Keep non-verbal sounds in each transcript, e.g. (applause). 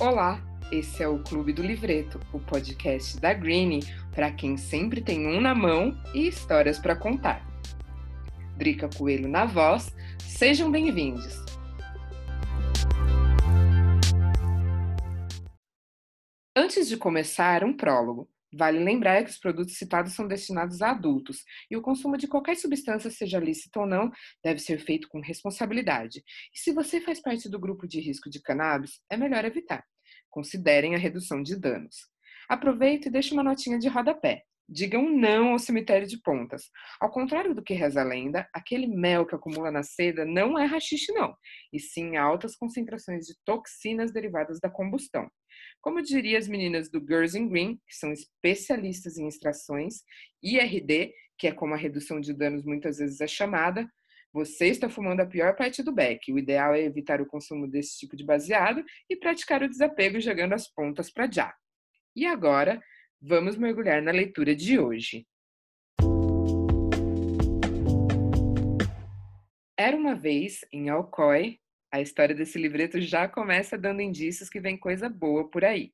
Olá, esse é o Clube do Livreto, o podcast da Greenie para quem sempre tem um na mão e histórias para contar. Drica Coelho na voz, sejam bem-vindos. Antes de começar, um prólogo. Vale lembrar que os produtos citados são destinados a adultos e o consumo de qualquer substância, seja lícita ou não, deve ser feito com responsabilidade. E se você faz parte do grupo de risco de cannabis, é melhor evitar. Considerem a redução de danos. Aproveite e deixe uma notinha de rodapé. Digam não ao cemitério de pontas. Ao contrário do que reza a lenda, aquele mel que acumula na seda não é rachixe, não, e sim altas concentrações de toxinas derivadas da combustão. Como diria as meninas do Girls in Green, que são especialistas em extrações, IRD, que é como a redução de danos muitas vezes é chamada, você está fumando a pior parte do beck. O ideal é evitar o consumo desse tipo de baseado e praticar o desapego jogando as pontas para já. E agora, vamos mergulhar na leitura de hoje. Era uma vez em Alcoy, a história desse livreto já começa dando indícios que vem coisa boa por aí.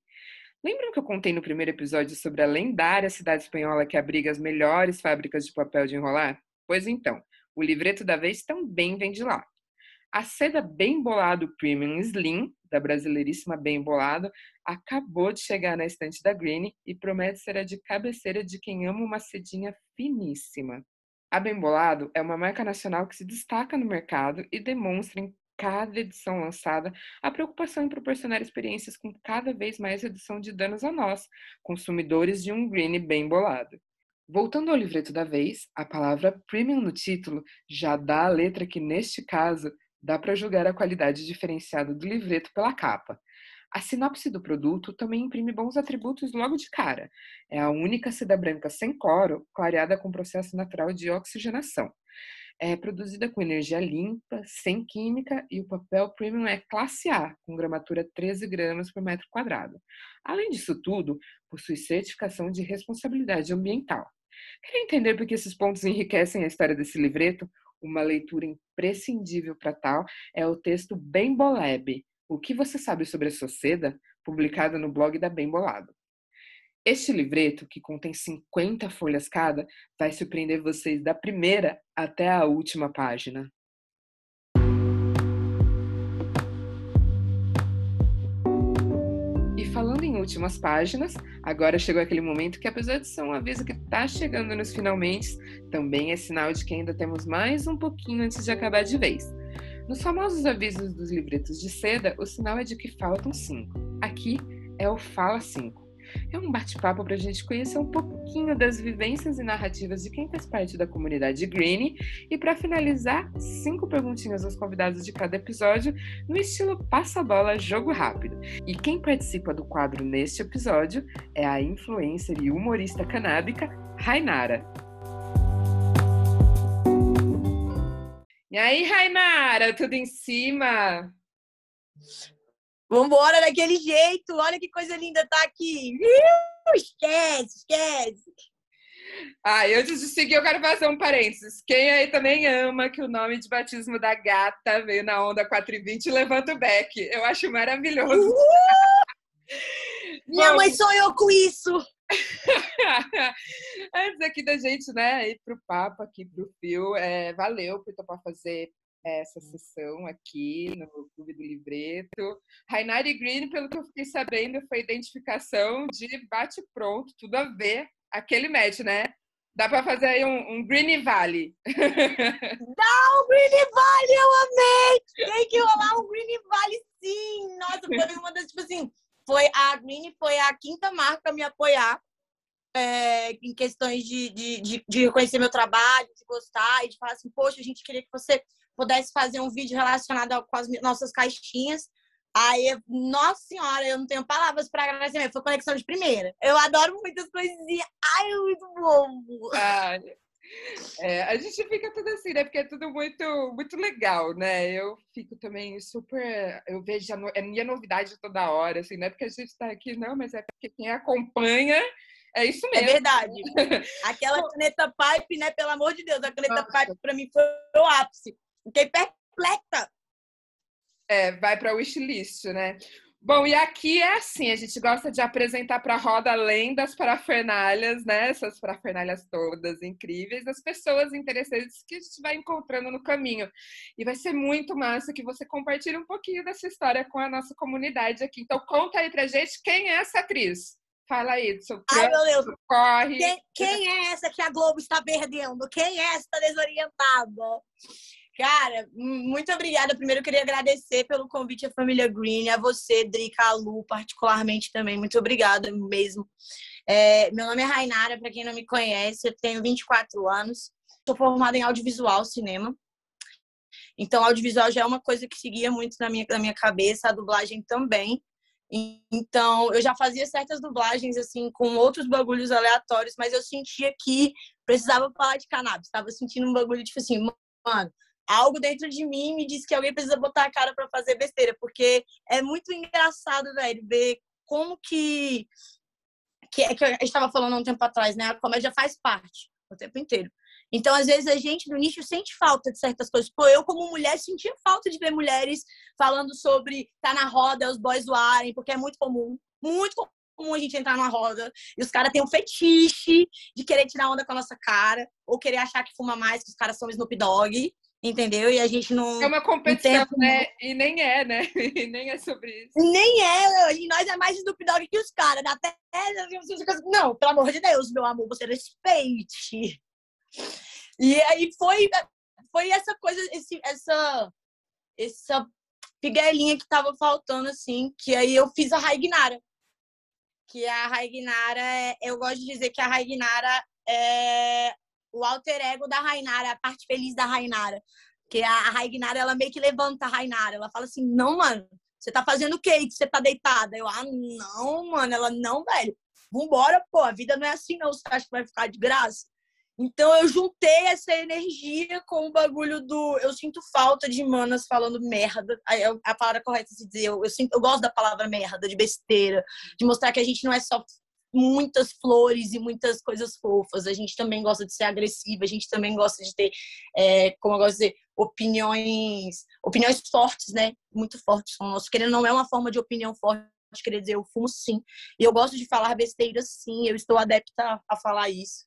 Lembram que eu contei no primeiro episódio sobre a lendária cidade espanhola que abriga as melhores fábricas de papel de enrolar? Pois então, o livreto da vez também vem de lá. A seda Bem Bolado Premium Slim, da brasileiríssima Bem Bolado, acabou de chegar na estante da Green e promete ser a de cabeceira de quem ama uma sedinha finíssima. A Bem Bolado é uma marca nacional que se destaca no mercado e demonstra em cada edição lançada a preocupação em proporcionar experiências com cada vez mais redução de danos a nós, consumidores de um green bem bolado. Voltando ao livreto da vez, a palavra premium no título já dá a letra que, neste caso, dá para julgar a qualidade diferenciada do livreto pela capa. A sinopse do produto também imprime bons atributos logo de cara. É a única seda branca sem cloro, clareada com processo natural de oxigenação é produzida com energia limpa, sem química, e o papel premium é classe A, com gramatura 13 gramas por metro quadrado. Além disso tudo, possui certificação de responsabilidade ambiental. Quer entender por que esses pontos enriquecem a história desse livreto? Uma leitura imprescindível para tal é o texto Bem Boleb, O que você sabe sobre a sua seda, publicado no blog da Bem Bolado. Este livreto, que contém 50 folhas cada, vai surpreender vocês da primeira até a última página. Últimas páginas, agora chegou aquele momento que, apesar de ser um aviso que está chegando nos finalmente, também é sinal de que ainda temos mais um pouquinho antes de acabar de vez. Nos famosos avisos dos livretos de seda, o sinal é de que faltam cinco. Aqui é o Fala 5. É um bate-papo para a gente conhecer um pouquinho das vivências e narrativas de quem faz parte da comunidade Green. E para finalizar, cinco perguntinhas aos convidados de cada episódio, no estilo passa-bola jogo rápido. E quem participa do quadro neste episódio é a influencer e humorista canábica Rainara. E aí, Rainara, tudo em cima? Vambora daquele jeito. Olha que coisa linda tá aqui. Esquece, esquece. Ah, e antes de seguir, eu quero fazer um parênteses. Quem aí também ama que o nome de batismo da gata veio na onda 420 levanta o beck. Eu acho maravilhoso. Uh! (laughs) Minha mãe sonhou com isso. (laughs) Antes aqui da gente, né, ir pro papo aqui pro Fio, é, valeu por topar fazer essa sessão aqui no Clube do Livreto. Rainari Green, pelo que eu fiquei sabendo, foi identificação de bate-pronto, tudo a ver, aquele match, né? Dá para fazer aí um, um Green Valley. (laughs) Dá um Green Valley, eu amei! Tem que rolar um Green Valley, sim! Nossa, foi uma das, tipo assim, foi a Green foi a quinta marca a me apoiar é, em questões de, de, de, de reconhecer meu trabalho, de gostar e de falar assim, poxa, a gente queria que você pudesse fazer um vídeo relacionado com as nossas caixinhas. Aí, nossa senhora, eu não tenho palavras para agradecer. Foi conexão de primeira. Eu adoro muitas coisinhas. Ai, é muito bom. Ah, é, a gente fica tudo assim, né? Porque é tudo muito, muito legal, né? Eu fico também super. Eu vejo a, no, é minha novidade toda hora, assim, não é porque a gente está aqui, não, mas é porque quem acompanha. É isso mesmo. É verdade. (laughs) Aquela caneta pipe, né? Pelo amor de Deus, a caneta Nossa. pipe para mim foi o ápice. Fiquei perplexa. É, vai para wishlist, né? Bom, e aqui é assim, a gente gosta de apresentar para a roda além das parafernálias, né? Essas parafernálias todas incríveis, das pessoas interessantes que a gente vai encontrando no caminho. E vai ser muito massa que você compartilhe um pouquinho dessa história com a nossa comunidade aqui. Então conta aí pra gente quem é essa atriz. Fala aí do seu Ai, meu Deus. corre. Quem, quem é essa que a Globo está perdendo? Quem é essa desorientada? Cara, muito obrigada. Primeiro, eu queria agradecer pelo convite à família Green, a você, Drica, a Lu, particularmente também. Muito obrigada mesmo. É, meu nome é Rainara, para quem não me conhece, eu tenho 24 anos. Sou formada em audiovisual, cinema. Então, audiovisual já é uma coisa que seguia muito na minha, na minha cabeça, a dublagem também. Então, eu já fazia certas dublagens, assim, com outros bagulhos aleatórios, mas eu sentia que precisava falar de cannabis. Tava sentindo um bagulho, tipo assim, mano, algo dentro de mim me diz que alguém precisa botar a cara para fazer besteira, porque é muito engraçado, velho, ver como que que é que gente estava falando há um tempo atrás, né? A comédia faz parte o tempo inteiro. Então, às vezes, a gente do nicho sente falta de certas coisas. Pô, eu, como mulher, sentia falta de ver mulheres falando sobre tá na roda, os boys zoarem, porque é muito comum. Muito comum a gente entrar numa roda e os caras têm um fetiche de querer tirar onda com a nossa cara, ou querer achar que fuma mais, que os caras são Snoop Dogg entendeu? E a gente não. É uma competição, né? E nem é, né? (laughs) E nem é sobre isso. Nem é, e nós é mais Snoop Dogg que os caras. Até. (laughs) Não, pelo amor de Deus, meu amor, você respeite. E aí foi, foi essa coisa, esse, essa, essa piguelinha que tava faltando, assim, que aí eu fiz a Raignara. Que a Raignara, é, eu gosto de dizer que a Raignara é o alter ego da Rainara, a parte feliz da Rainara. Que a Rainara, ela meio que levanta a Rainara. Ela fala assim: não, mano, você tá fazendo o quê? Você tá deitada? Eu, ah, não, mano. Ela, não, velho. Vambora, pô. A vida não é assim, não. Você acha que vai ficar de graça? Então eu juntei essa energia com o bagulho do. Eu sinto falta de manas falando merda. A palavra correta se dizer. Eu, eu, sinto, eu gosto da palavra merda, de besteira, de mostrar que a gente não é só muitas flores e muitas coisas fofas. A gente também gosta de ser agressiva, a gente também gosta de ter, é, como eu gosto de dizer, opiniões, opiniões fortes, né? Muito fortes. Nosso querendo não é uma forma de opinião forte, querer dizer, eu fumo sim. E eu gosto de falar besteiras sim, eu estou adepta a falar isso.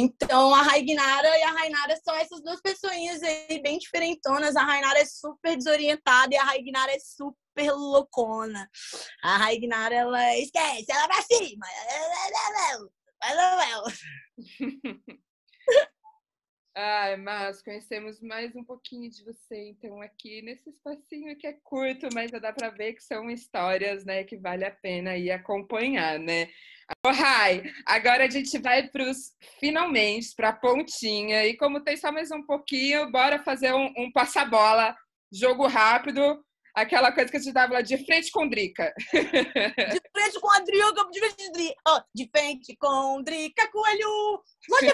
Então, a Raignara e a Rainara são essas duas pessoinhas aí bem diferentonas. A Rainara é super desorientada e a Raignara é super loucona. A Raignara, ela esquece, ela vai cima. (laughs) Ai, mas conhecemos mais um pouquinho de você, então, aqui nesse espacinho que é curto, mas já dá para ver que são histórias, né, que vale a pena ir acompanhar, né? Oh, agora a gente vai para os finalmente, para a pontinha. E como tem só mais um pouquinho, bora fazer um, um passa-bola, jogo rápido, aquela coisa que a gente tava lá de frente com Drica. (laughs) De frente com a Drica, de frente, de, oh, de frente com Drica, coelho,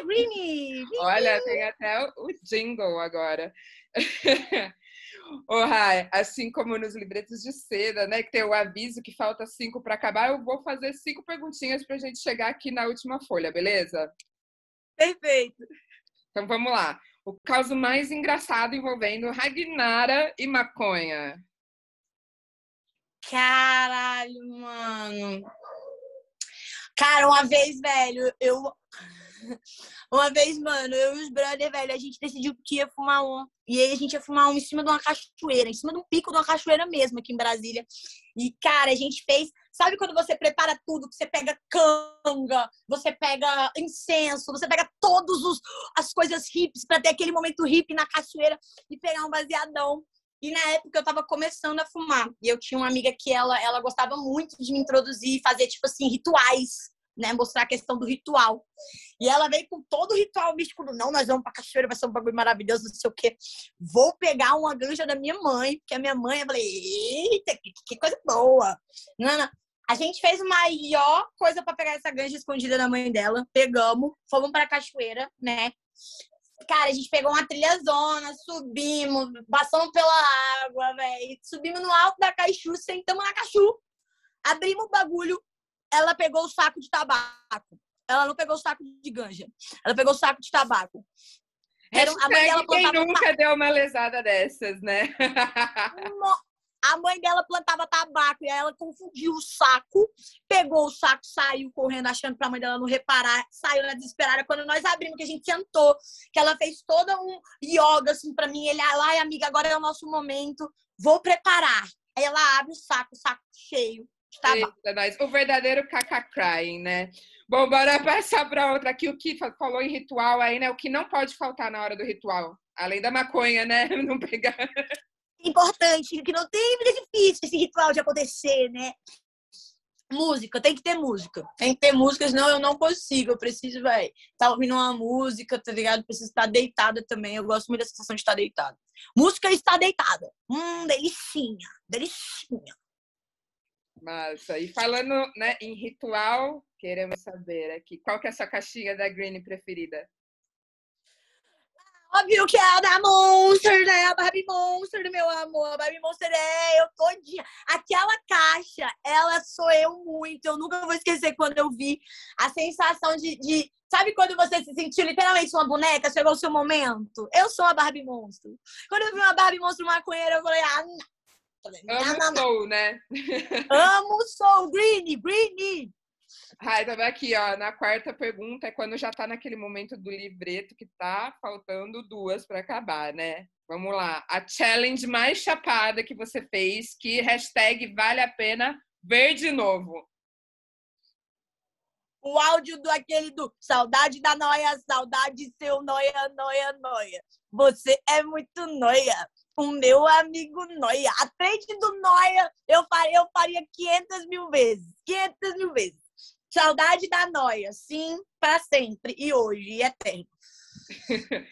Green. Olha, tem até o jingle agora. (laughs) Ô, Rai, assim como nos libretos de seda, né, que tem o aviso que falta cinco para acabar, eu vou fazer cinco perguntinhas para a gente chegar aqui na última folha, beleza? Perfeito. Então vamos lá. O caso mais engraçado envolvendo Ragnara e maconha. Caralho, mano. Cara, uma vez, velho, eu (laughs) uma vez, mano, eu e os brother, velho, a gente decidiu que ia fumar um. E aí a gente ia fumar um em cima de uma cachoeira, em cima de um pico de uma cachoeira mesmo, aqui em Brasília. E, cara, a gente fez. Sabe quando você prepara tudo, que você pega canga, você pega incenso, você pega todas as coisas hips para ter aquele momento hip na cachoeira e pegar um baseadão. E na época eu tava começando a fumar. E eu tinha uma amiga que ela, ela gostava muito de me introduzir, fazer, tipo assim, rituais né, mostrar a questão do ritual. E ela veio com todo o ritual místico do não, nós vamos pra cachoeira, vai ser um bagulho maravilhoso, não sei o quê. Vou pegar uma ganja da minha mãe, porque a minha mãe, eu falei, eita, que, que coisa boa. Não. A gente fez a maior coisa para pegar essa ganja escondida da mãe dela. Pegamos, fomos pra cachoeira, né? Cara, a gente pegou uma trilhazona, subimos, passamos pela água, velho. Subimos no alto da caixu, sentamos na cachu, abrimos o bagulho, ela pegou o saco de tabaco. Ela não pegou o saco de ganja. Ela pegou o saco de tabaco. Era, a mãe dela quem nunca deu uma lesada dessas, né? A mãe dela plantava tabaco e ela confundiu o saco, pegou o saco, saiu correndo, achando pra mãe dela não reparar, saiu na desesperada. Quando nós abrimos, que a gente sentou, que ela fez todo um yoga assim pra mim, ele, ai, amiga, agora é o nosso momento, vou preparar. Aí ela abre o saco, o saco cheio o verdadeiro caca crying, né? Bom, bora passar para outra aqui. O que falou em ritual aí, né? O que não pode faltar na hora do ritual? Além da maconha, né? (laughs) Não pegar. Importante, que não tem vida difícil esse ritual de acontecer, né? Música, tem que ter música. Tem que ter música, senão eu não consigo. Eu preciso, vai, estar tá ouvindo uma música, tá ligado? Preciso estar deitada também. Eu gosto muito da sensação de estar deitada. Música está deitada. Hum, delicinha, delicinha. Massa. E falando né, em ritual, queremos saber aqui, qual que é a sua caixinha da Green preferida? Óbvio que é a da Monster, né? A Barbie Monster, meu amor. A Barbie Monster é eu todinha. Aquela caixa, ela sou eu muito. Eu nunca vou esquecer quando eu vi a sensação de, de... Sabe quando você se sentiu literalmente uma boneca? Chegou o seu momento? Eu sou a Barbie Monster. Quando eu vi uma Barbie Monster maconheira, eu falei, ah, não Amo Soul, né? (laughs) Amo Soul, Greeny, Greeny. Ai, tava aqui, ó. Na quarta pergunta é quando já tá naquele momento do livreto que tá faltando duas para acabar, né? Vamos lá. A challenge mais chapada que você fez, que hashtag vale a pena ver de novo. O áudio do aquele do saudade da noia, saudade seu noia, noia, noia. Você é muito noia o meu amigo Noia. A frente do Noia eu faria, eu faria 500 mil vezes. 500 mil vezes. Saudade da Noia, sim, para sempre. E hoje, e eterno. (laughs)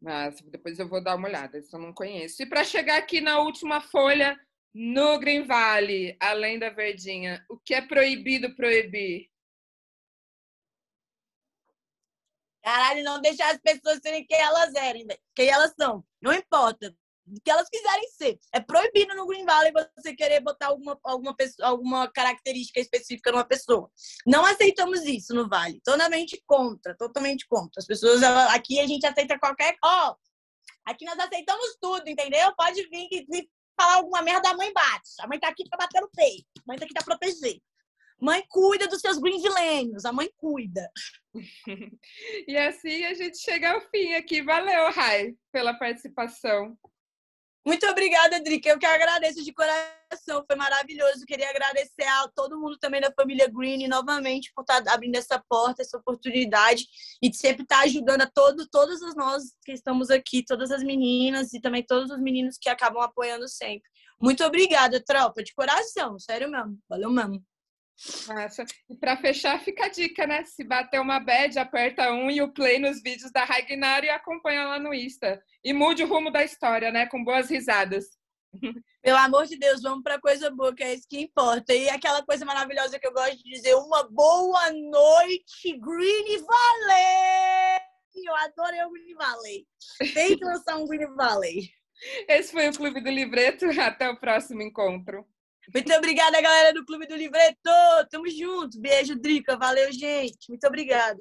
Mas depois eu vou dar uma olhada, isso eu não conheço. E para chegar aqui na última folha, no Green Valley, além da verdinha, o que é proibido proibir? Caralho, não deixar as pessoas serem quem elas eram, quem elas são. Não importa que elas quiserem ser. É proibido no Green Valley você querer botar alguma, alguma, pessoa, alguma característica específica numa pessoa. Não aceitamos isso no Vale. Totalmente contra, totalmente contra. As pessoas, aqui a gente aceita qualquer. Ó, oh, aqui nós aceitamos tudo, entendeu? Pode vir se falar alguma merda, a mãe bate. A mãe tá aqui pra bater no peito. A mãe tá aqui pra proteger. Mãe cuida dos seus green a mãe cuida. (laughs) e assim a gente chega ao fim aqui. Valeu, Rai, pela participação. Muito obrigada, Drica. Eu que agradeço de coração. Foi maravilhoso. Queria agradecer a todo mundo também da família Green novamente por estar abrindo essa porta, essa oportunidade e de sempre estar ajudando a todo, todas as nós que estamos aqui, todas as meninas e também todos os meninos que acabam apoiando sempre. Muito obrigada, tropa, de coração. Sério mesmo. Valeu mesmo. Massa. E para fechar, fica a dica, né? Se bater uma bad, aperta um e o play nos vídeos da Ragnar e acompanha lá no Insta e mude o rumo da história, né? Com boas risadas. (laughs) Pelo amor de Deus, vamos para coisa boa, que é isso que importa. E aquela coisa maravilhosa que eu gosto de dizer, uma boa noite, Green Valley! Eu adoro o Green Valley. Tem que lançar um Green Valley. Esse foi o Clube do Livreto. Até o próximo encontro. Muito obrigada, galera do Clube do Livreto. Tamo junto. Beijo, Drica. Valeu, gente. Muito obrigada.